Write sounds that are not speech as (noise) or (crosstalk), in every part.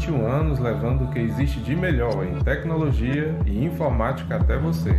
21 anos levando o que existe de melhor em tecnologia e informática até você.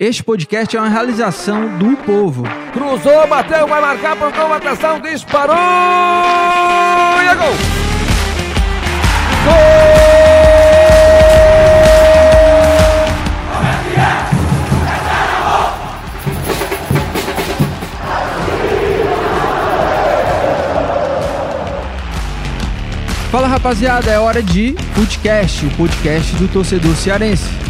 Este podcast é uma realização do povo. Cruzou, bateu, vai marcar, pontou, atenção, disparou! E é gol! Fala rapaziada, é hora de Footcast, o podcast do torcedor cearense.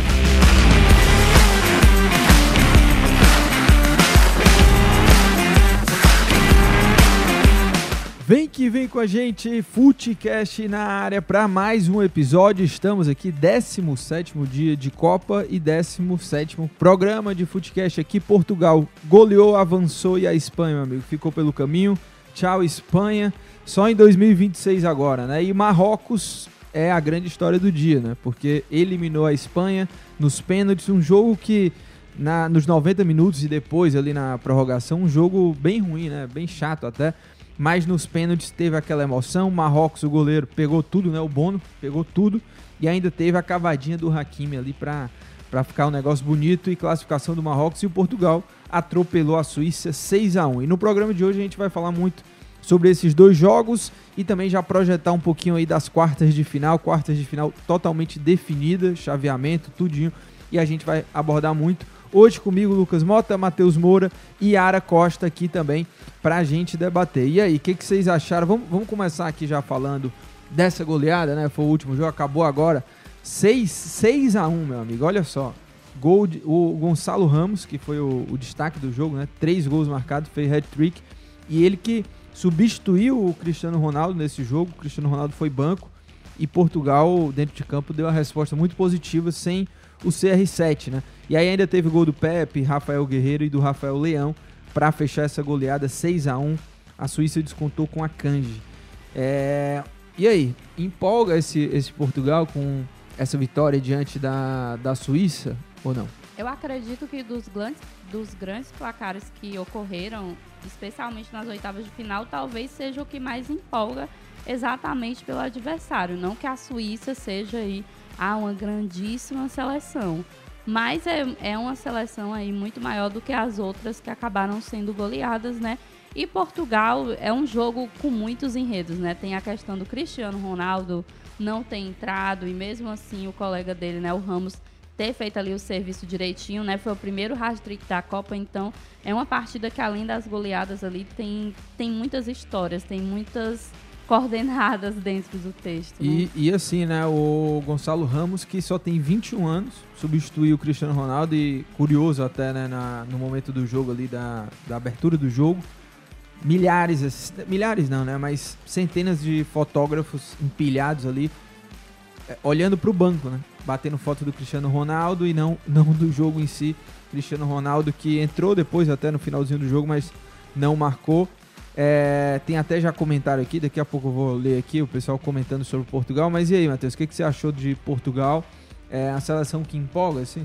Vem que vem com a gente, Footcast na área para mais um episódio. Estamos aqui, 17º dia de Copa e 17º programa de Footcast aqui. Portugal goleou, avançou e a Espanha, meu amigo, ficou pelo caminho. Tchau, Espanha. Só em 2026 agora, né? E Marrocos é a grande história do dia, né? Porque eliminou a Espanha nos pênaltis, um jogo que na, nos 90 minutos e depois ali na prorrogação, um jogo bem ruim, né? Bem chato até mas nos pênaltis teve aquela emoção. Marrocos, o goleiro, pegou tudo, né? O Bono pegou tudo e ainda teve a cavadinha do Hakimi ali para para ficar um negócio bonito e classificação do Marrocos e o Portugal atropelou a Suíça 6 a 1. E no programa de hoje a gente vai falar muito sobre esses dois jogos e também já projetar um pouquinho aí das quartas de final, quartas de final totalmente definida, chaveamento, tudinho, e a gente vai abordar muito Hoje comigo, Lucas Mota, Matheus Moura e Ara Costa aqui também para a gente debater. E aí, o que, que, vocês acharam? Vamos, vamos começar aqui já falando dessa goleada, né? Foi o último jogo, acabou agora. 6, 6 a 1 meu amigo, olha só. Gol de- o Gonçalo Ramos, que foi o, o destaque do jogo, né? Três gols marcados, fez hat-trick. E ele que substituiu o Cristiano Ronaldo nesse jogo. O Cristiano Ronaldo foi banco. E Portugal, dentro de campo, deu uma resposta muito positiva sem o CR7, né? E aí ainda teve gol do Pepe, Rafael Guerreiro e do Rafael Leão para fechar essa goleada 6 a 1 A Suíça descontou com a Kanji. É, E aí, empolga esse, esse Portugal com essa vitória diante da, da Suíça ou não? Eu acredito que dos grandes, dos grandes placares que ocorreram, especialmente nas oitavas de final, talvez seja o que mais empolga exatamente pelo adversário. Não que a Suíça seja aí ah, uma grandíssima seleção. Mas é, é uma seleção aí muito maior do que as outras que acabaram sendo goleadas, né? E Portugal é um jogo com muitos enredos, né? Tem a questão do Cristiano Ronaldo não ter entrado e mesmo assim o colega dele, né, o Ramos, ter feito ali o serviço direitinho, né? Foi o primeiro hat-trick da Copa, então é uma partida que além das goleadas ali tem, tem muitas histórias, tem muitas coordenadas dentro do texto. né? E, e assim, né, o Gonçalo Ramos, que só tem 21 anos, substituiu o Cristiano Ronaldo e curioso até, né, na- no momento do jogo ali, da, da abertura do jogo, milhares, milhares não, né, mas centenas de fotógrafos empilhados ali, é, olhando pro banco, né, batendo foto do Cristiano Ronaldo e não, (laughs) não do jogo em si. Cristiano Ronaldo que entrou depois até no finalzinho do jogo, mas não marcou. É, tem até já comentário aqui, daqui a pouco eu vou ler aqui o pessoal comentando sobre Portugal. Mas e aí, Matheus, o que, que você achou de Portugal? É a seleção que empolga, assim?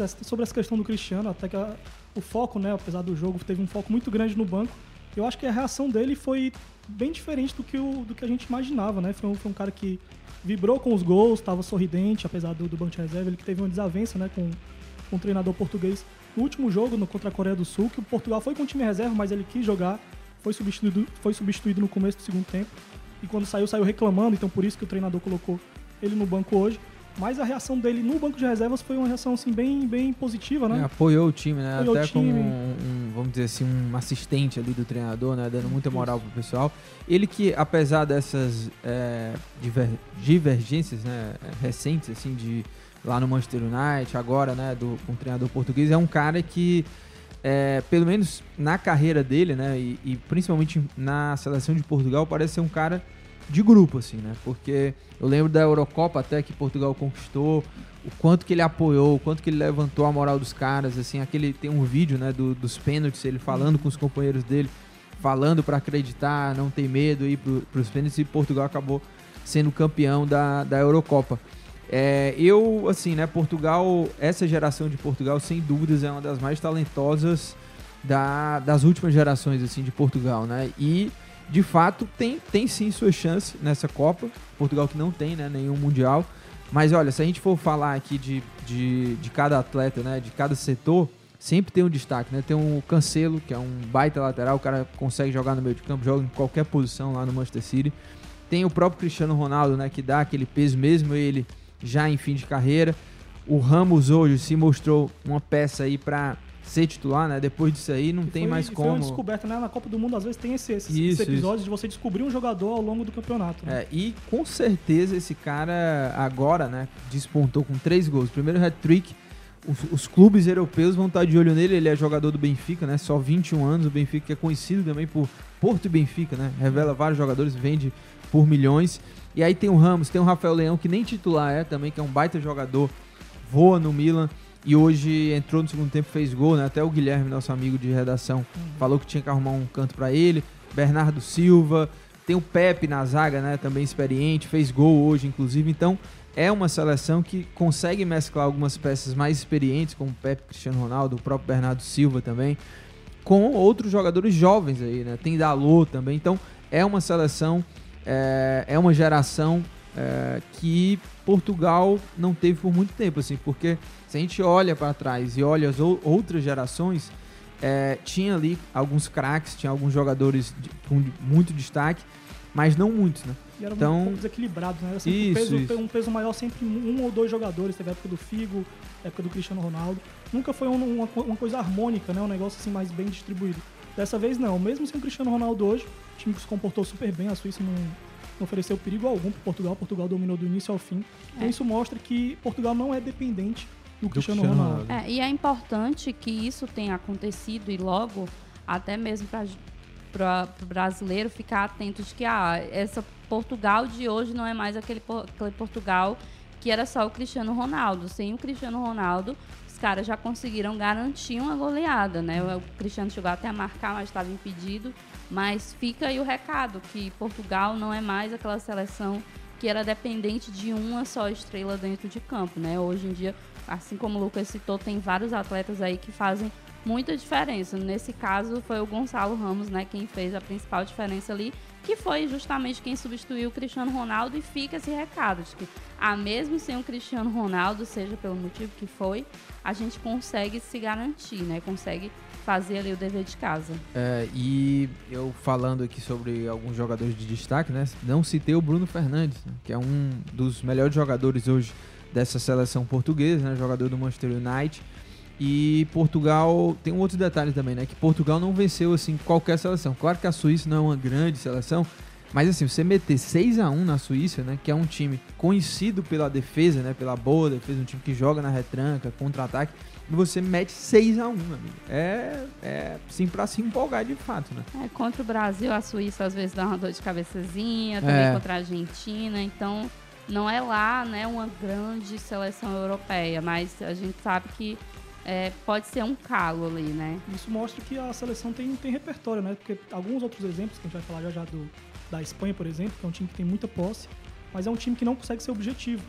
É, Sobre essa questão do Cristiano, até que a- o foco, né, apesar do jogo, teve um foco muito grande no banco. Eu acho que a reação dele foi bem diferente do que, o, do que a gente imaginava, né? Foi um, foi um cara que vibrou com os gols, estava sorridente, apesar do, do banco de reserva. Ele que teve uma desavença, né, com, com o treinador português no último jogo no, contra a Coreia do Sul, que o Portugal foi com o time reserva, mas ele quis jogar, foi substituído, foi substituído no começo do segundo tempo. E quando saiu, saiu reclamando, então por isso que o treinador colocou ele no banco hoje. Mas a reação dele no banco de reservas foi uma reação assim, bem, bem positiva, né? É, apoiou o time, né? Apoiou Até time. como um, um, vamos dizer assim, um assistente ali do treinador, né? Dando muita moral pro pessoal. Ele que, apesar dessas é, diver- divergências né, recentes, assim, de lá no Manchester United, agora, né, do, com o treinador português, é um cara que, é, pelo menos na carreira dele, né, e, e principalmente na seleção de Portugal, parece ser um cara de grupo, assim, né? Porque eu lembro da Eurocopa até que Portugal conquistou, o quanto que ele apoiou, o quanto que ele levantou a moral dos caras, assim, aquele tem um vídeo, né, do- dos pênaltis, ele falando com os companheiros dele, falando pra acreditar, não ter medo, ir pro, pros pênaltis e Portugal acabou sendo campeão da, da Eurocopa. É, eu, assim, né, Portugal, essa geração de Portugal, sem dúvidas, é uma das mais talentosas da- das últimas gerações, assim, de Portugal, né? E, de fato, tem, tem sim sua chance nessa Copa. Portugal que não tem, né, nenhum Mundial. Mas, olha, se a gente for falar aqui de, de, de cada atleta, né, de cada setor, sempre tem um destaque, né? Tem um Cancelo, que é um baita lateral, o cara consegue jogar no meio de campo, joga em qualquer posição lá no Manchester City. Tem o próprio Cristiano Ronaldo, né, que dá aquele peso mesmo ele já em fim de carreira. O Ramos hoje se mostrou uma peça aí pra ser titular, né? Depois disso aí não tem Foi- mais Foi uma como. descoberta, né? Na Copa do Mundo, às vezes, tem esse, esses, Isso, episódios de você descobrir um jogador ao longo do campeonato. né? É, e com certeza esse cara agora, né, despontou com três gols. Primeiro hat-trick. Os, os clubes europeus vão estar de olho nele. Ele é jogador do Benfica, né? Só 21 anos. O Benfica que é conhecido também por Porto e Benfica, né? Revela vários jogadores, vende por milhões. E aí tem o Ramos, tem o Rafael Leão, que nem titular é também, que é um baita jogador, voa no Milan. E hoje entrou no segundo tempo, fez gol, né? Até o Guilherme, nosso amigo de redação, falou que tinha que arrumar um canto pra ele. Bernardo Silva, tem o Pepe na zaga, né? Também experiente, fez gol hoje, inclusive. Então, é uma seleção que consegue mesclar algumas peças mais experientes, como o Pepe, Cristiano Ronaldo, o próprio Bernardo Silva também, com outros jogadores jovens aí, né? Tem Dalot também. Então, é uma seleção, é, é uma geração é, que Portugal não teve por muito tempo, assim, porque se a gente olha para trás e olha as ou- outras gerações, é, tinha ali alguns craques, tinha alguns jogadores de- com muito destaque, mas não muitos, né? E era um então, pouco desequilibrado, né? Era sempre um, Isso, peso, isso. um peso maior, sempre um ou dois jogadores. Teve a época do Figo, a época do Cristiano Ronaldo. Nunca foi um- uma, uma coisa harmônica, né? Um negócio assim mais bem distribuído. Dessa vez não. Mesmo sem o Cristiano Ronaldo hoje, o time se comportou super bem. A Suíça não, não ofereceu perigo algum para Portugal. Portugal dominou do início ao fim. Então É. isso mostra que Portugal não é dependente do Cristiano, Ronaldo. É, e é importante que isso tenha acontecido e logo, até mesmo para o brasileiro ficar atento de que ah, essa Portugal de hoje não é mais aquele, aquele Portugal que era só o Cristiano Ronaldo. Sem o Cristiano Ronaldo, caras já conseguiram garantir uma goleada, né? O Cristiano chegou até a marcar, mas estava impedido. Mas fica aí o recado que Portugal não é mais aquela seleção que era dependente de uma só estrela dentro de campo, né? Hoje em dia, assim como o Lucas citou, tem vários atletas aí que fazem muita diferença. Nesse caso, foi o Gonçalo Ramos, né, quem fez a principal diferença ali, que foi justamente quem substituiu o Cristiano Ronaldo e fica esse recado de que, ah, mesmo sem o Cristiano Ronaldo, seja pelo motivo que foi, a gente consegue se garantir, né? Consegue fazer ali o dever de casa. É, e eu falando aqui sobre alguns jogadores de destaque, né? Não citei o Bruno Fernandes, né, que é um dos melhores jogadores hoje dessa seleção portuguesa, né? Jogador do Manchester United. E Portugal tem um outro detalhe também, né? Que Portugal não venceu assim qualquer seleção. Claro que a Suíça não é uma grande seleção, mas assim, você meter 6 a 1 na Suíça, né, que é um time conhecido pela defesa, né, pela boa defesa, um time que joga na retranca, contra-ataque, e você mete 6 a 1 amigo. É, é sim para se empolgar de fato, né? É, contra o Brasil, a Suíça às vezes dá uma dor de cabeçazinha, também é. contra a Argentina, então não é lá, né, uma grande seleção europeia, mas a gente sabe que é, pode ser um calo ali, né? Isso mostra que a seleção tem, tem repertório, né? Porque alguns outros exemplos que a gente vai falar já já do, da Espanha, por exemplo, que é um time que tem muita posse, mas é um time que não consegue ser objetivo.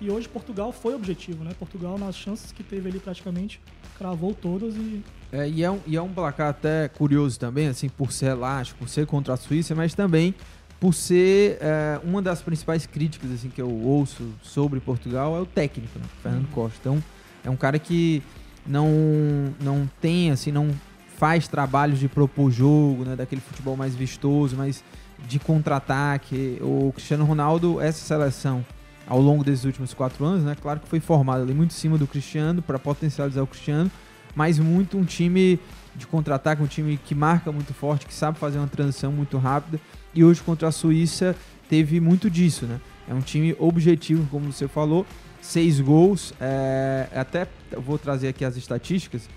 E hoje Portugal foi objetivo, né? Portugal, nas chances que teve ali praticamente, cravou todas e. É, e, é um, e é um placar até curioso também, assim, por ser elástico, por ser contra a Suíça, mas também por ser é, uma das principais críticas assim que eu ouço sobre Portugal é o técnico, né? Fernando uhum. Costa. Então, é um cara que não não tem assim, não faz trabalhos de propor jogo, né, daquele futebol mais vistoso, mas de contra-ataque. O Cristiano Ronaldo, essa seleção ao longo desses últimos quatro anos, né? Claro que foi formado ali muito em cima do Cristiano para potencializar o Cristiano, mas muito um time de contra-ataque, um time que marca muito forte, que sabe fazer uma transição muito rápida. E hoje contra a Suíça teve muito disso, né? É um time objetivo, como você falou, seis gols. É, até vou trazer aqui as estatísticas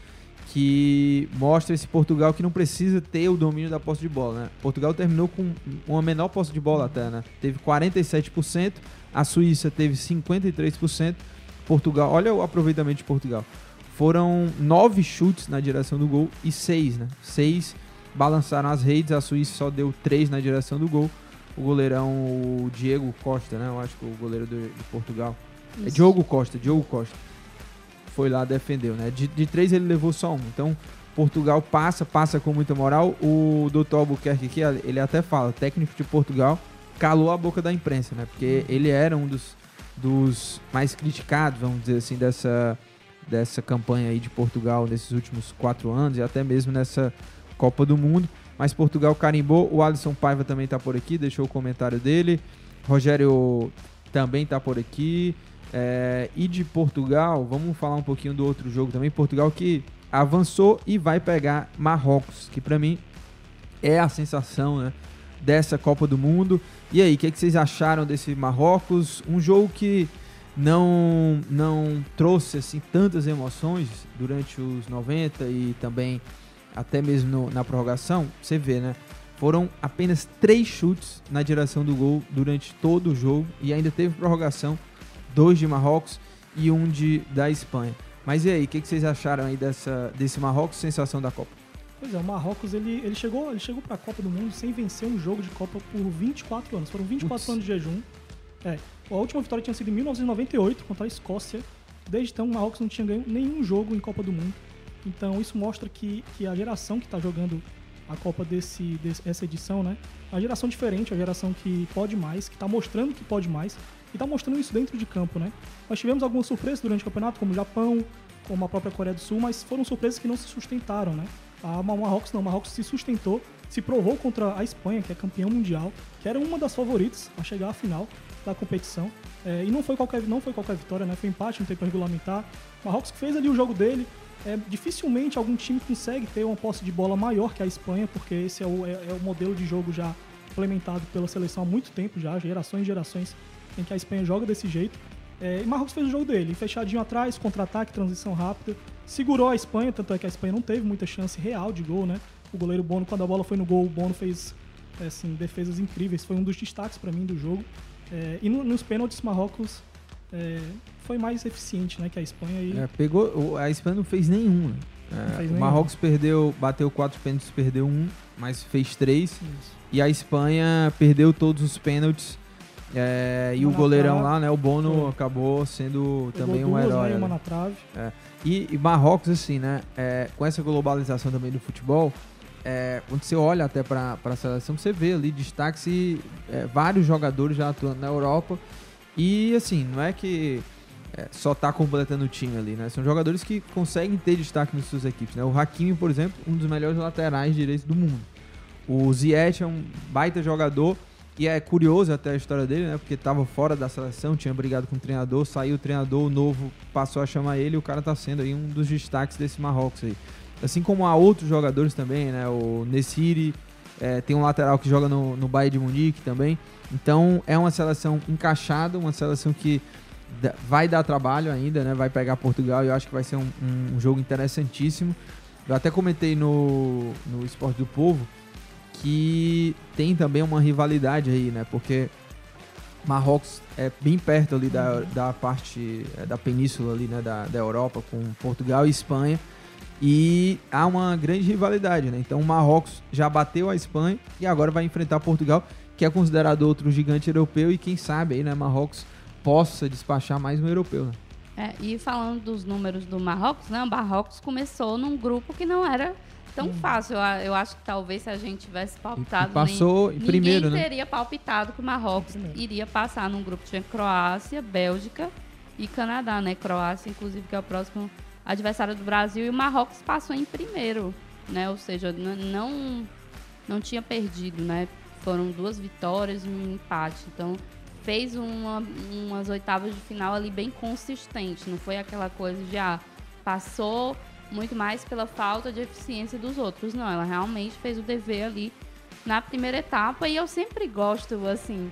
que mostra esse Portugal que não precisa ter o domínio da posse de bola, né? Portugal terminou com uma menor posse de bola até, né? Teve 47%, a Suíça teve 53%, Portugal, olha o aproveitamento de Portugal. Foram nove chutes na direção do gol e seis, né? Seis balançaram as redes, a Suíça só deu três na direção do gol. O goleirão, o Diego Costa, né? Eu acho que o goleiro de, de Portugal. É Isso. É Diogo Costa, Diogo Costa foi lá, defendeu, né? De, de três ele levou só um. Então, Portugal passa, passa com muita moral. O doutor Albuquerque aqui, ele até fala, técnico de Portugal, calou a boca da imprensa, né? Porque ele era um dos, dos mais criticados, vamos dizer assim, dessa, dessa campanha aí de Portugal nesses últimos quatro anos e até mesmo nessa Copa do Mundo. Mas Portugal carimbou. O Alisson Paiva também tá por aqui, deixou o comentário dele. Rogério também tá por aqui. É, e de Portugal, vamos falar um pouquinho do outro jogo também. Portugal que avançou e vai pegar Marrocos, que para mim é a sensação né, dessa Copa do Mundo. E aí, o que, é que, vocês acharam desse Marrocos? Um jogo que não não trouxe assim tantas emoções durante os 90 e também até mesmo no, na prorrogação. Você vê, né? Foram apenas três chutes na direção do gol durante todo o jogo e ainda teve prorrogação dois de Marrocos e um de da Espanha. Mas e aí, o que, que, vocês acharam aí dessa, desse Marrocos, sensação da Copa? Pois é, o Marrocos ele, ele chegou, ele chegou para a Copa do Mundo sem vencer um jogo de Copa por 24 anos. Foram 24 Ups. anos de jejum. É, a última vitória tinha sido em 1998 contra a Escócia. Desde então, o Marrocos não tinha ganho nenhum jogo em Copa do Mundo. Então, isso mostra que, que a geração que está jogando a Copa desse, dessa edição, né? Uma geração diferente, a geração que pode mais, que está mostrando que pode mais e está mostrando isso dentro de campo, né? Nós tivemos algumas surpresas durante o campeonato, como o Japão, como a própria Coreia do Sul, mas foram surpresas que não se sustentaram, né? A Marrocos não, a Marrocos se sustentou, se provou contra a Espanha, que é campeão mundial, que era uma das favoritas a chegar à final da competição. É, e não foi, qualquer, não foi qualquer vitória, né? Foi empate no tempo regulamentar. O Marrocos fez ali o jogo dele. É, dificilmente algum time consegue ter uma posse de bola maior que a Espanha, porque esse é o, é, é o modelo de jogo já implementado pela seleção há muito tempo já, gerações e gerações em que a Espanha joga desse jeito. É, e Marrocos fez o jogo dele, fechadinho atrás, contra-ataque, transição rápida, segurou a Espanha, tanto é que a Espanha não teve muita chance real de gol, né? O goleiro Bono, quando a bola foi no gol, o Bono fez é, assim, defesas incríveis, foi um dos destaques para mim do jogo. É, e no, nos pênaltis, Marrocos é, foi mais eficiente né, que a Espanha. E... É, pegou, a Espanha não fez nenhum. né? É, fez o nenhum. Marrocos perdeu, bateu quatro pênaltis, perdeu um, mas fez três. E a Espanha perdeu todos os pênaltis. é, e o goleirão trave. lá, né? O Bono Foi. acabou sendo Pegou também um duas, herói. né, e uma né? na trave. É. E, e Marrocos, assim, né? é, com essa globalização também do futebol, é, quando você olha até para a seleção, você vê ali destaques e é, vários jogadores já atuando na Europa. E, assim, não é que é, só tá completando o time ali, né? São jogadores que conseguem ter destaque nas suas equipes, né? O Hakimi, por exemplo, um dos melhores laterais direitos do mundo. O Ziyech é um baita jogador e é curioso até a história dele, né? Porque tava fora da seleção, tinha brigado com o treinador, saiu o treinador, o novo passou a chamar ele e o cara tá sendo aí um dos destaques desse Marrocos aí. Assim como há outros jogadores também, né? O Nessiri, é, tem um lateral que joga no, no Bayern de Munique também. Então é uma seleção encaixada, uma seleção que vai dar trabalho ainda, né? Vai pegar Portugal e eu acho que vai ser um, um jogo interessantíssimo. Eu até comentei no, no Esporte do Povo que tem também uma rivalidade aí, né? Porque Marrocos é bem perto ali da, da parte é, da península ali, né? Da, da Europa com Portugal e Espanha. E há uma grande rivalidade, né? Então o Marrocos já bateu a Espanha e agora vai enfrentar Portugal, que é considerado outro gigante europeu e quem sabe aí, né? Marrocos possa despachar mais um europeu, né? É, e falando dos números do Marrocos, né? O Marrocos começou num grupo que não era tão fácil. Eu, eu acho que talvez se a gente tivesse palpitado. E passou em ninguém primeiro, né? teria palpitado que o Marrocos iria passar num grupo que tinha Croácia, Bélgica e Canadá, né? Croácia, inclusive, que é o próximo adversário do Brasil. E o Marrocos passou em primeiro, né? Ou seja, não, não tinha perdido, né? Foram duas vitórias e um empate. Então, fez uma, umas oitavas de final ali bem consistente. Não foi aquela coisa de, ah, passou muito mais pela falta de eficiência dos outros. Não, ela realmente fez o dever ali na primeira etapa. E eu sempre gosto, assim.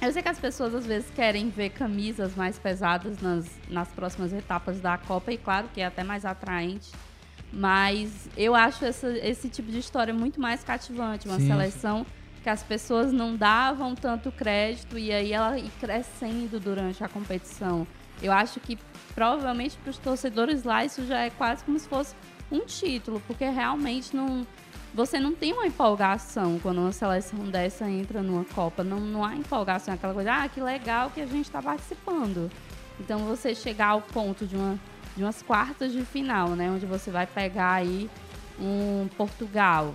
Eu sei que as pessoas às vezes querem ver camisas mais pesadas nas, nas próximas etapas da Copa, e claro que é até mais atraente. Mas eu acho essa, esse tipo de história muito mais cativante. Uma Sim, seleção que as pessoas não davam tanto crédito e aí ela ir crescendo durante a competição. Eu acho que provavelmente para os torcedores lá isso já é quase como se fosse um título, porque realmente não você não tem uma empolgação quando uma seleção dessa entra numa Copa. Não, não há empolgação, é aquela coisa, ah, que legal que a gente está participando. Então você chegar ao ponto de, uma, de umas quartas de final, né? Onde você vai pegar aí um Portugal.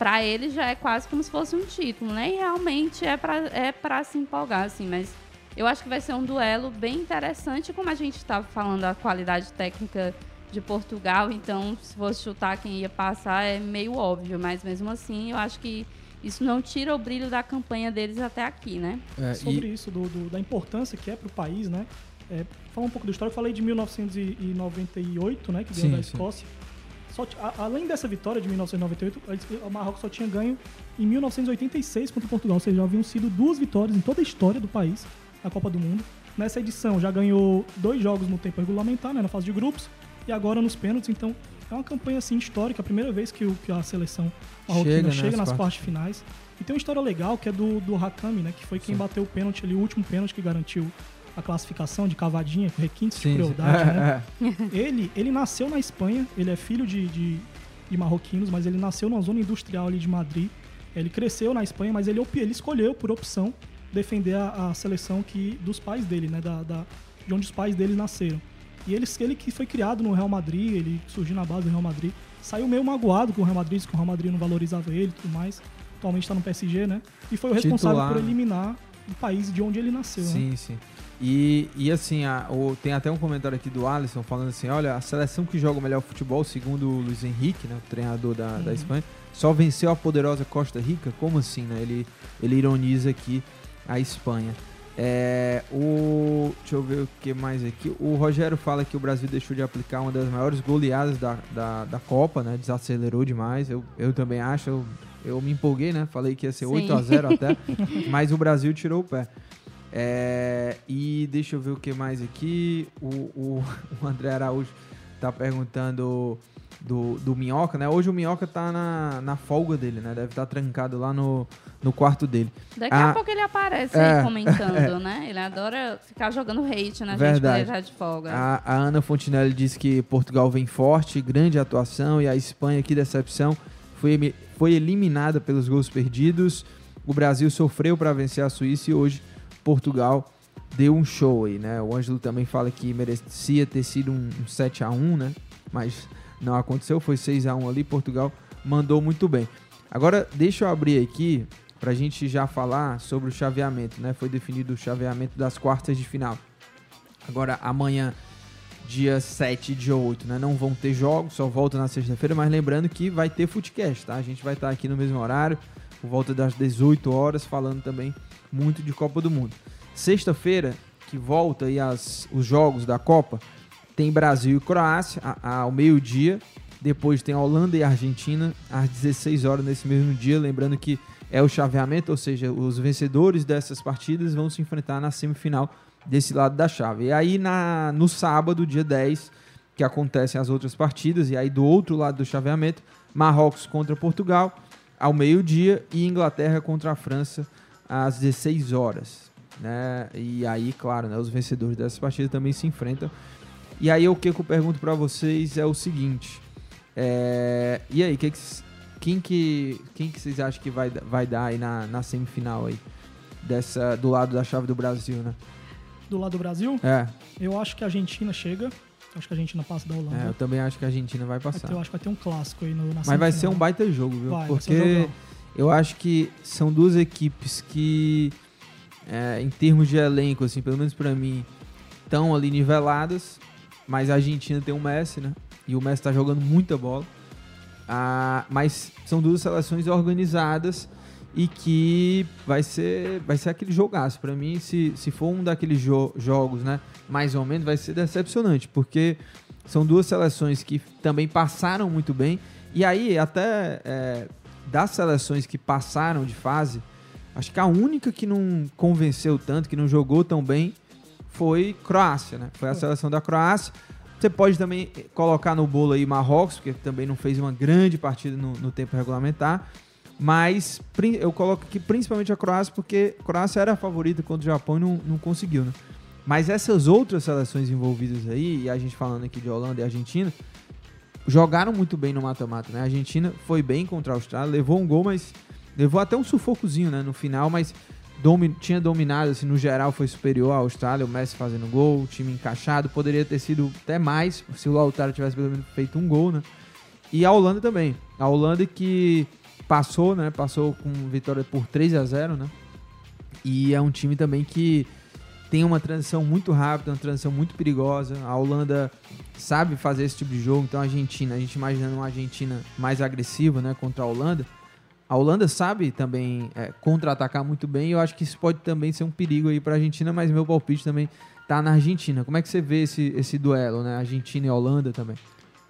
Para eles já é quase como se fosse um título, né? E realmente é para é pra se empolgar, assim. Mas eu acho que vai ser um duelo bem interessante. Como a gente estava falando da qualidade técnica de Portugal, então se fosse chutar quem ia passar é meio óbvio. Mas mesmo assim, eu acho que isso não tira o brilho da campanha deles até aqui, né? É, Sobre isso, do, do- da importância que é para o país, né? É, falar um pouco da história, eu falei de 1998, né? Que ganhou da sim. Só a- além dessa vitória de 1998, eles- o Marrocos só tinha ganho em 1986 contra Portugal. Ou seja, já haviam sido duas vitórias em toda a história do país na Copa do Mundo. Nessa edição já ganhou dois jogos no tempo regulamentar, né, na fase de grupos, e agora nos pênaltis. Então é uma campanha assim histórica, a primeira vez que, o- que a seleção marroquina Chega chega, nas nas quartas finais. E tem uma história legal que é do, do Hakami, né, que foi quem Sim. bateu o pênalti ali, o último pênalti que garantiu a classificação de cavadinha, com requintes Sim, de crueldade, É, né? (laughs) Ele, ele nasceu na Espanha, ele é filho de, de, de marroquinos, mas ele nasceu numa zona industrial ali de Madrid. Ele cresceu na Espanha, mas ele, ele escolheu, por opção, defender a, a seleção que, dos pais dele, né? Da, da- de onde os pais dele nasceram. E ele, ele que foi criado no Real Madrid, ele surgiu na base do Real Madrid, saiu meio magoado com o Real Madrid, disse que o Real Madrid não valorizava ele e tudo mais. Atualmente está no PSG, né? E foi o responsável Titular, por né? eliminar o país de onde ele nasceu, né? Sim, sim. E, e assim, a- o- tem até um comentário aqui do Alisson falando assim: olha, a seleção que joga o melhor futebol, segundo o Luiz Henrique, né, o treinador da, da Uhum. Espanha, só venceu a poderosa Costa Rica? Como assim, né? Ele, ele ironiza aqui a Espanha. É, o, deixa eu ver o que mais aqui. O Rogério fala que o Brasil deixou de aplicar uma das maiores goleadas da, da, da Copa, né? Desacelerou demais. Eu, eu também acho. Eu, eu me empolguei, né? Falei que ia ser Sim. 8 a 0 até. (laughs) mas o Brasil tirou o pé. É, e deixa eu ver o que mais aqui. O, o, (laughs) o André Araújo tá perguntando do, do Minhoca, né? Hoje o Minhoca tá na, na folga dele, né? Deve estar trancado lá no, no quarto dele. Daqui Ah, a pouco ele aparece é, aí (laughs) comentando, é. né? Ele adora ficar jogando hate na gente Verdade. quando ele tá de folga. A, a Ana Fontinelli disse que Portugal vem forte, grande atuação, e a Espanha, que decepção, foi, foi eliminada pelos gols perdidos. O Brasil sofreu para vencer a Suíça e hoje Portugal deu um show aí, né? O Ângelo também fala que merecia ter sido um, um 7 a 1 né? Mas não aconteceu, foi 6 a 1 ali, Portugal mandou muito bem. Agora, deixa eu abrir aqui pra gente já falar sobre o chaveamento, né? Foi definido o chaveamento das quartas de final. Agora, amanhã, dia 7 e dia 8, né? Não vão ter jogos, só volta na sexta-feira, mas lembrando que vai ter Footcast, tá? A gente vai estar aqui no mesmo horário, por volta das 18 horas, falando também muito de Copa do Mundo. Sexta-feira, que volta aí as, os jogos da Copa, tem Brasil e Croácia a- ao meio-dia. Depois tem Holanda e Argentina às 16 horas nesse mesmo dia. Lembrando que é o chaveamento, ou seja, os vencedores dessas partidas vão se enfrentar na semifinal desse lado da chave. E aí na, no sábado, dia 10, que acontecem as outras partidas, e aí do outro lado do chaveamento, Marrocos contra Portugal ao meio-dia e Inglaterra contra a França às 16 horas. Né? E aí, claro, né, os vencedores dessas partidas também se enfrentam. E aí o que, que eu pergunto pra vocês é o seguinte. é, E aí, que que quem, que, quem que vocês acham que vai, vai dar aí na, na semifinal aí? Dessa, do lado da chave do Brasil, né? Do lado do Brasil, É, eu acho que a Argentina chega. Acho que a Argentina passa da Holanda. é, eu também acho que a Argentina vai Vai passar. eu acho que vai ter um clássico aí no, na Mas vai ser um baita jogo, viu? Vai, vai Porque jogão. Eu acho que são duas equipes que, é, em termos de elenco, assim, pelo menos pra mim, estão ali niveladas. Mas a Argentina tem o Messi, né? E o Messi tá jogando muita bola. Ah, mas são duas seleções organizadas e que vai ser, vai ser aquele jogaço. Pra mim, se, se for um daqueles jo- jogos, né? Mais ou menos, vai ser decepcionante. Porque são duas seleções que também passaram muito bem. E aí, até é, das seleções que passaram de fase, acho que a única que não convenceu tanto, que não jogou tão bem, foi Croácia, né? Foi a seleção da Croácia. Você pode também colocar no bolo aí Marrocos, porque também não fez uma grande partida no, no tempo regulamentar. Mas eu coloco aqui principalmente a Croácia, porque a Croácia era a favorita contra o Japão e não, não conseguiu, né? Mas essas outras seleções envolvidas aí, e a gente falando aqui de Holanda e Argentina, jogaram muito bem no mata-mata, né? A Argentina foi bem contra a Austrália, levou um gol, mas levou até um sufocozinho, né? No final, mas domi- tinha dominado, assim, no geral foi superior à Austrália, o Messi fazendo gol, o time encaixado, poderia ter sido até mais se o Lautaro tivesse pelo menos feito um gol, né? E a Holanda também. A Holanda que passou, né? Passou com vitória por 3 a 0 né? E é um time também que tem uma transição muito rápida, uma transição muito perigosa. A Holanda sabe fazer esse tipo de jogo. Então a Argentina, a gente imaginando uma Argentina mais agressiva, né, contra a Holanda. A Holanda sabe também é, contra-atacar muito bem. E eu acho que isso pode também ser um perigo aí para a Argentina, mas meu palpite também tá na Argentina. Como é que você vê esse, esse duelo, né? Argentina e Holanda também.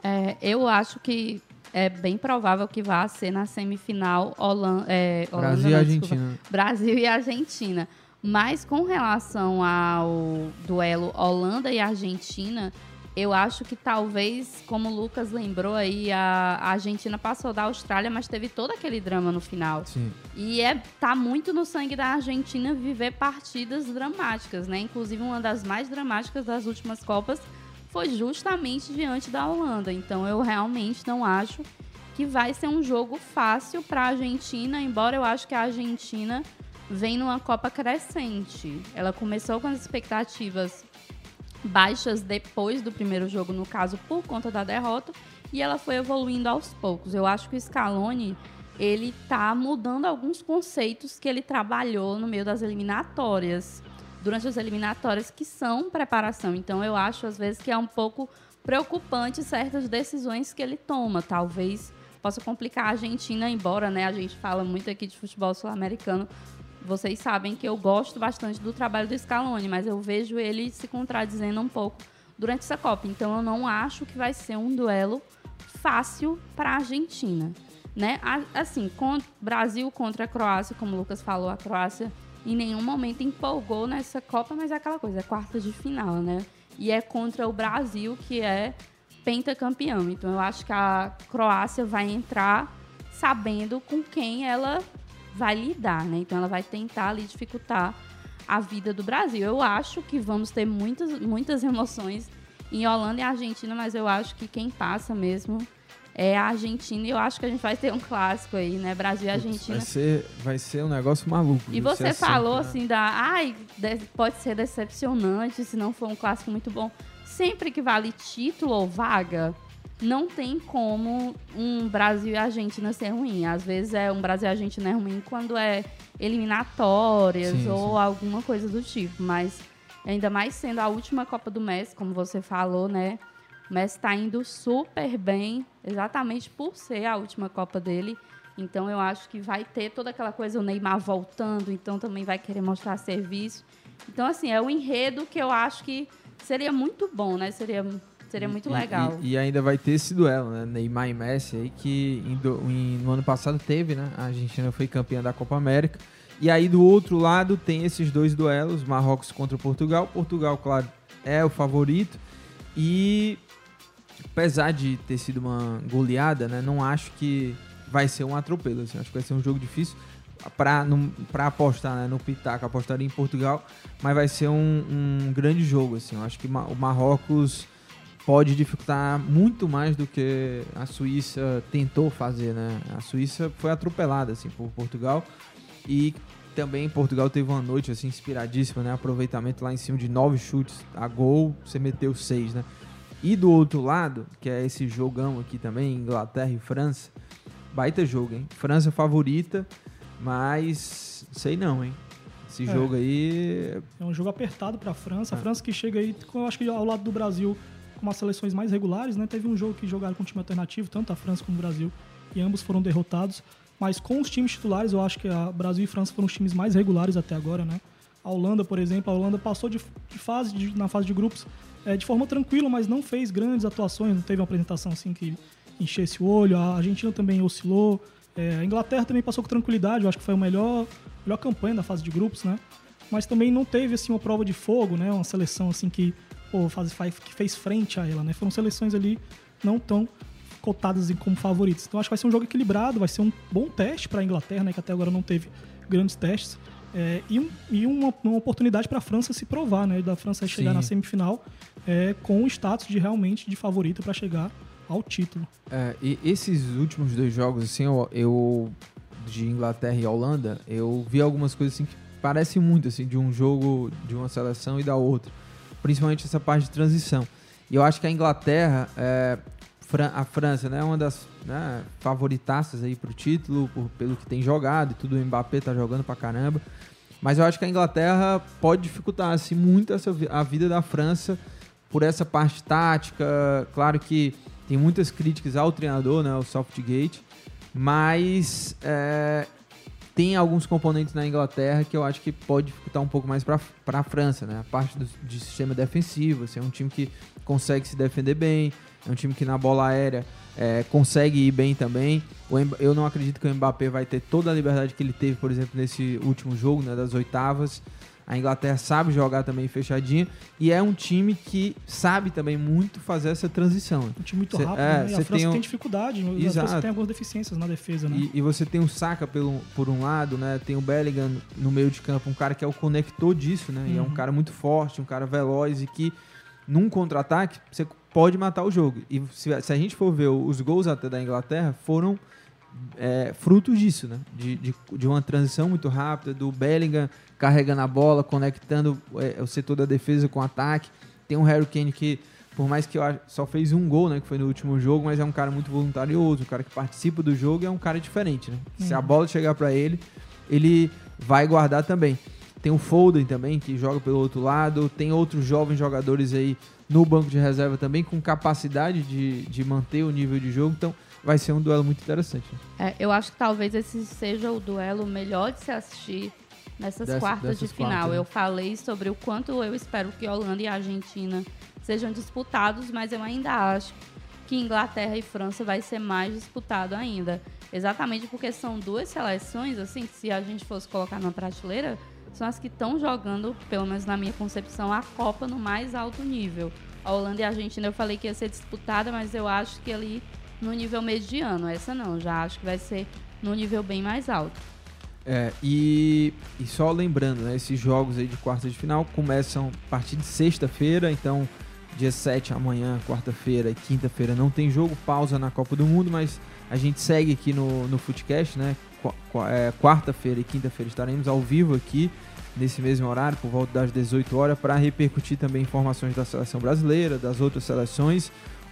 É, eu acho que é bem provável que vá ser na semifinal Holan- é, Holanda. Brasil e não, desculpa. Argentina. Brasil e Argentina. Mas com relação ao duelo Holanda e Argentina, eu acho que talvez, como o Lucas lembrou aí, a a Argentina passou da Austrália, mas teve todo aquele drama no final. Sim. E é, tá muito no sangue da Argentina viver partidas dramáticas, né? Inclusive, uma das mais dramáticas das últimas Copas foi justamente diante da Holanda. Então, eu realmente não acho que vai ser um jogo fácil para a Argentina, embora eu acho que a Argentina vem numa Copa crescente. Ela começou com as expectativas baixas depois do primeiro jogo, no caso, por conta da derrota, e ela foi evoluindo aos poucos. Eu acho que o Scaloni, ele tá mudando alguns conceitos que ele trabalhou no meio das eliminatórias, durante as eliminatórias que são preparação. Então eu acho às vezes que é um pouco preocupante certas decisões que ele toma, talvez possa complicar a Argentina, embora, né, a gente fala muito aqui de futebol sul-americano, vocês sabem que eu gosto bastante do trabalho do Scaloni, mas eu vejo ele se contradizendo um pouco durante essa Copa. Então eu não acho que vai ser um duelo fácil para a Argentina, né? Assim, com Brasil contra a Croácia, como o Lucas falou, a Croácia em nenhum momento empolgou nessa Copa, mas é aquela coisa, é quarta de final, né? E é contra o Brasil, que é pentacampeão. Então eu acho que a Croácia vai entrar sabendo com quem ela vai lidar, né? Então ela vai tentar ali dificultar a vida do Brasil. Eu acho que vamos ter muitas, muitas (laughs) emoções em Holanda e Argentina, mas eu acho que quem passa mesmo é a Argentina e eu acho que a gente vai ter um clássico aí, né? Brasil e Argentina. Vai ser, vai ser um negócio maluco. E você falou assim, da. Ai, pode ser decepcionante se não for um clássico muito bom. Sempre que vale título ou vaga, não tem como um Brasil e Argentina ser ruim. Às vezes é um Brasil e Argentina é ruim quando é eliminatórias sim, ou sim. alguma coisa do tipo. Mas ainda mais sendo a última Copa do Messi, como você falou, né? O Messi está indo super bem, exatamente por ser a última Copa dele. Então eu acho que vai ter toda aquela coisa, o Neymar voltando, então também vai querer mostrar serviço. Então, assim, é o enredo que eu acho que seria muito bom, né? Seria, seria muito e, legal. E, e, ainda vai ter esse duelo, né? Neymar e Messi aí, que em, em, no ano passado teve, né? A Argentina foi campeã da Copa América. E aí do outro lado tem esses dois duelos, Marrocos contra Portugal. Portugal, claro, é o favorito. E apesar de ter sido uma goleada, né, não acho que vai ser um atropelo. Assim, acho que vai ser um jogo difícil para apostar né, no Pitaco, apostaria em Portugal, mas vai ser um, um grande jogo. Assim, eu acho que o Marrocos pode dificultar muito mais do que a Suíça tentou fazer. Né? A Suíça foi atropelada assim, por Portugal e também Portugal teve uma noite assim inspiradíssima, né? Aproveitamento lá em cima de nove chutes a gol, você meteu seis, né? E do outro lado, que é esse jogão aqui também, Inglaterra e França, baita jogo, hein? França favorita, mas sei não, hein? Esse é. jogo aí. É um jogo apertado para a França. A é. França que chega aí, eu acho que ao lado do Brasil, umas seleções mais regulares, né? Teve um jogo que jogaram com um time alternativo, tanto a França como o Brasil, e ambos foram derrotados. Mas com os times titulares, eu acho que a Brasil e França foram os times mais regulares até agora, né? A Holanda, por exemplo, a Holanda passou de, de fase de, na fase de grupos é, de forma tranquila, mas não fez grandes atuações, não teve uma apresentação assim que enchesse o olho. A Argentina também oscilou. É, a Inglaterra também passou com tranquilidade, eu acho que foi a melhor, melhor campanha da fase de grupos, né? Mas também não teve assim uma prova de fogo, né? Uma seleção assim que, pô, faz, faz, que fez frente a ela, né? Foram seleções ali não tão cotadas como favoritas. Então acho que vai ser um jogo equilibrado, vai ser um bom teste para a Inglaterra, né? Que até agora não teve grandes testes. É, e, e uma, uma oportunidade para a França se provar, né? Da França chegar Sim. na semifinal é, com o status de realmente de favorita para chegar ao título. É, e esses últimos dois jogos, assim, eu, eu, de Inglaterra e Holanda, eu vi algumas coisas assim que parecem muito assim de um jogo de uma seleção e da outra, principalmente essa parte de transição. E eu acho que a Inglaterra, é, a França, né, é uma das né, favoritaças aí pro título, por, pelo que tem jogado e tudo. O Mbappé tá jogando pra caramba. Mas eu acho que a Inglaterra pode dificultar assim, muito essa, a vida da França por essa parte tática. Claro que tem muitas críticas ao treinador, né, o Southgate, mas é, tem alguns componentes na Inglaterra que eu acho que pode dificultar um pouco mais para a França, né? A parte do, de sistema defensivo, assim, é um time que consegue se defender bem, é um time que na bola aérea é, consegue ir bem também. eu não acredito que o Mbappé vai ter toda a liberdade que ele teve, por exemplo, nesse último jogo, né, das oitavas. A Inglaterra sabe jogar também fechadinho e é um time que sabe também muito fazer essa transição. Um time muito cê, rápido, é, né? a França tem, um... tem dificuldade, Exato. a França tem algumas deficiências na defesa, né? E, e, você tem o Saka pelo, por um lado, né? Tem o Bellingham no meio de campo, um cara que é o conector disso, né? Uhum. E é um uhum. cara muito forte, um cara veloz e que num contra-ataque você pode matar o jogo. E se, se, a gente for ver os gols até da Inglaterra, foram é, frutos disso, né? De, de, de, uma transição muito rápida, do Bellingham carregando a bola, conectando é, o setor da defesa com o ataque. Tem um Harry Kane que, por mais que eu só fez um gol, né? Que foi no último jogo, mas é um cara muito voluntarioso, um cara que participa do jogo e é um cara diferente, né? Uhum. Se a bola chegar para ele, ele vai guardar também. Tem o Foden também, que joga pelo outro lado. Tem outros jovens jogadores aí no banco de reserva também, com capacidade de, de manter o nível de jogo. Então, vai ser um duelo muito interessante. É, eu acho que talvez esse seja o duelo melhor de se assistir nessas quartas de final. Quartas, né? Eu falei sobre o quanto eu espero que Holanda e Argentina sejam disputados, mas eu ainda acho que Inglaterra e França vai ser mais disputado ainda. Exatamente porque são duas seleções, assim, se a gente fosse colocar na prateleira, são as que estão jogando, pelo menos na minha concepção, a Copa no mais alto nível. A Holanda e a Argentina eu falei que ia ser disputada, mas eu acho que ali no nível mediano. Essa não, já acho que vai ser no nível bem mais alto. É, e, e só lembrando, né, esses jogos aí de quarta de final começam a partir de sexta-feira, então dia 7 amanhã, quarta-feira e quinta-feira não tem jogo, pausa na Copa do Mundo, mas a gente segue aqui no, no Footcast, né? É, Quarta-feira e quinta-feira estaremos ao vivo aqui nesse mesmo horário, por volta das 18 horas, para repercutir também informações da seleção brasileira, das outras seleções.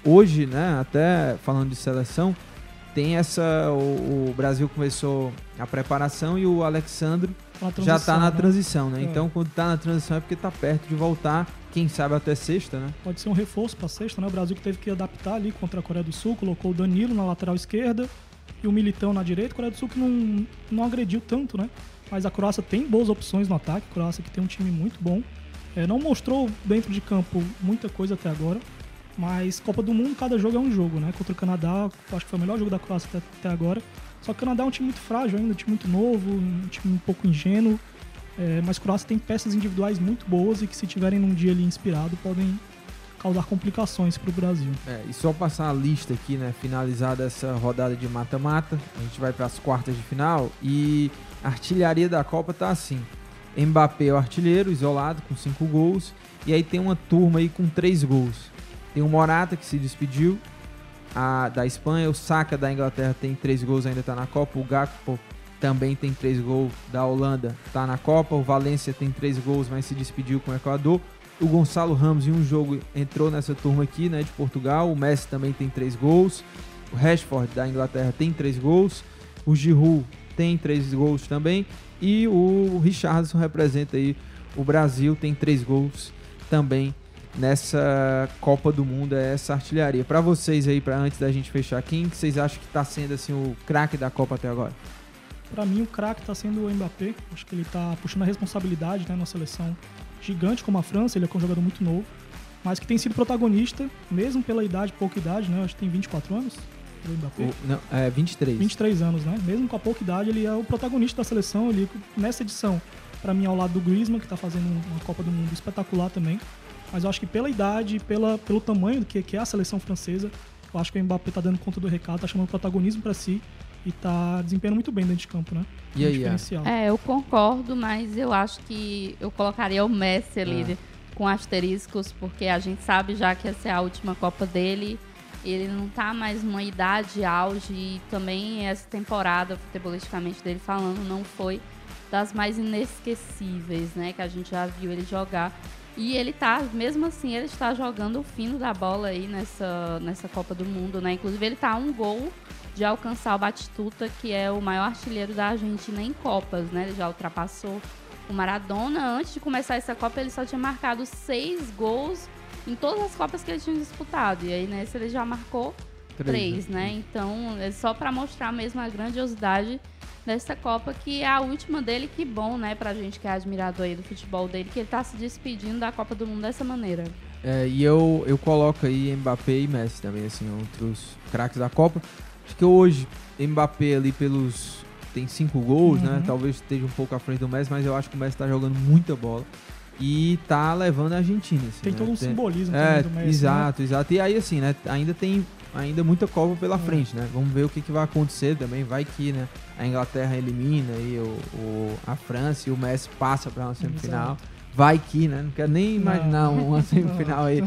Hoje, né, até falando de seleção, tem essa. O, o Brasil começou a preparação e o Alexandro na já está na né? transição, né? É. Então, quando está na transição é porque está perto de voltar, quem sabe até sexta, né? Pode ser um reforço para sexta, né? O Brasil que teve que adaptar ali contra a Coreia do Sul, colocou o Danilo na lateral esquerda e o Militão na direita. A Coreia do Sul que não, não agrediu tanto, né? Mas a Croácia tem boas opções no ataque. A Croácia que tem um time muito bom. É, não mostrou dentro de campo muita coisa até agora. Mas Copa do Mundo, cada jogo é um jogo, né? Contra o Canadá, acho que foi o melhor jogo da Croácia até, até agora. Só que o Canadá é um time muito frágil ainda, um time muito novo, um time um pouco ingênuo. É, mas Croácia tem peças individuais muito boas e que se tiverem num dia ali inspirado podem causar complicações para o Brasil. É, e só passar a lista aqui, né? Finalizada essa rodada de mata-mata, a gente vai para as quartas de final e a artilharia da Copa tá assim. Mbappé é o artilheiro, isolado, com cinco gols. E aí tem uma turma aí com três gols. Tem o Morata, que se despediu a, da Espanha. O Saka da Inglaterra tem três gols, ainda tá na Copa. O Gakpo também tem três gols da Holanda, tá na Copa. O Valência tem três gols, mas se despediu com o Equador. O Gonçalo Ramos em um jogo entrou nessa turma aqui, né, de Portugal. O Messi também tem três gols. O Rashford da Inglaterra tem três gols. O Giroud tem três gols também. E o Richardson representa aí o Brasil, tem três gols também nessa Copa do Mundo, é essa artilharia. Para vocês aí, para antes da gente fechar, quem que vocês acham que tá sendo assim o craque da Copa até agora? Para mim, o craque está sendo o Mbappé. Acho que ele está puxando a responsabilidade né, na seleção gigante como a França. Ele é um jogador muito novo, mas que tem sido protagonista, mesmo pela idade, pouca idade, né? Acho que tem 24 anos. O Mbappé. O- não, é 23. 23 anos, né? Mesmo com a pouca idade, ele é o protagonista da seleção. Ele, nessa edição, para mim, ao lado do Griezmann, que está fazendo uma Copa do Mundo espetacular também. Mas eu acho que pela idade e pela, pelo tamanho que, que é a seleção francesa, eu acho que o Mbappé tá dando conta do recado, tá chamando protagonismo para si e tá desempenhando muito bem dentro de campo, né? E Um aí, diferencial. É, eu concordo, mas eu acho que eu colocaria o Messi ali É. com asteriscos, porque a gente sabe já que essa é a última Copa dele. Ele não tá mais numa idade auge e também essa temporada, futebolisticamente dele falando, não foi das mais inesquecíveis, né? Que a gente já viu ele jogar. E ele tá, mesmo assim, ele está jogando o fino da bola aí nessa, nessa Copa do Mundo, né? Inclusive, ele tá a um gol de alcançar o Batistuta, que é o maior artilheiro da Argentina em Copas, né? Ele já ultrapassou o Maradona. Antes de começar essa Copa, ele só tinha marcado seis gols em todas as Copas que ele tinha disputado. E aí, nesse, ele já marcou Três, três, né? Então, é só para mostrar mesmo a grandiosidade dessa Copa, que é a última dele. Que bom, né? Pra gente que é admirador aí do futebol dele, que ele tá se despedindo da Copa do Mundo dessa maneira. É, e eu, eu coloco aí Mbappé e Messi também, assim, entre os craques da Copa. Acho que hoje, Mbappé ali pelos. tem cinco gols, né? Uhum. Talvez esteja um pouco à frente do Messi, mas eu acho que o Messi tá jogando muita bola. E tá levando a Argentina. Assim, Tem né? todo um simbolismo É, também do Messi, né? exato, exato. E aí, assim, né? Ainda tem ainda muita Copa pela É. frente, né? Vamos ver o que, que vai acontecer também. Vai que, né? A Inglaterra elimina aí o, o- a França e o Messi passa para uma semifinal. Exato. Vai que, né? Não quero nem imaginar (laughs) Não. uma semifinal aí.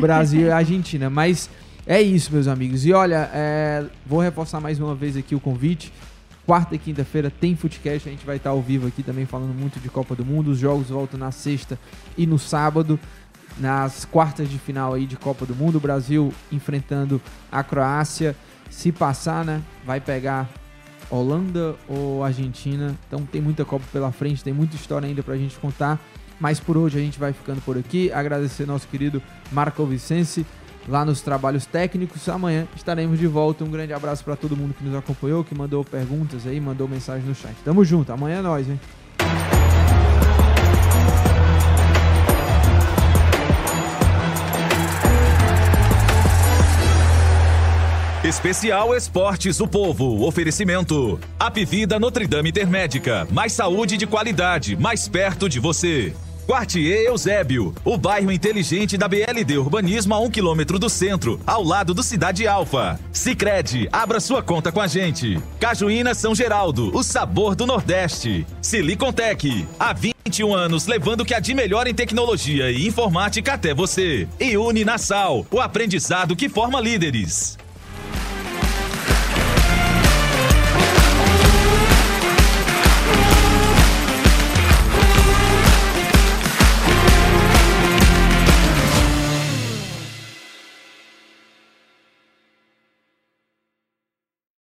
Brasil e Argentina. Mas é isso, meus amigos. E olha, é, vou reforçar mais uma vez aqui o convite. Quarta e quinta-feira tem Footcast. A gente vai estar ao vivo aqui também falando muito de Copa do Mundo. Os jogos voltam na sexta e no sábado. Nas quartas de final aí de Copa do Mundo. O Brasil enfrentando a Croácia. Se passar, né? Vai pegar Holanda ou Argentina. Então tem muita Copa pela frente, tem muita história ainda pra gente contar. Mas por hoje a gente vai ficando por aqui. Agradecer nosso querido Marco Vicense lá nos trabalhos técnicos. Amanhã estaremos de volta. Um grande abraço pra todo mundo que nos acompanhou, que mandou perguntas aí, mandou mensagem no chat. Tamo junto. Amanhã é nós, hein? Especial Esportes o Povo. Oferecimento. Apivida Notre Dame Intermédica. Mais saúde de qualidade, mais perto de você. Quartier Eusébio, o bairro inteligente da BLD Urbanismo a um quilômetro do centro, ao lado do Cidade Alfa. Sicredi, abra sua conta com a gente. Cajuína São Geraldo, o sabor do Nordeste. Silicontec, há 21 anos levando o que há de melhor em tecnologia e informática até você. E Uninasal, o aprendizado que forma líderes.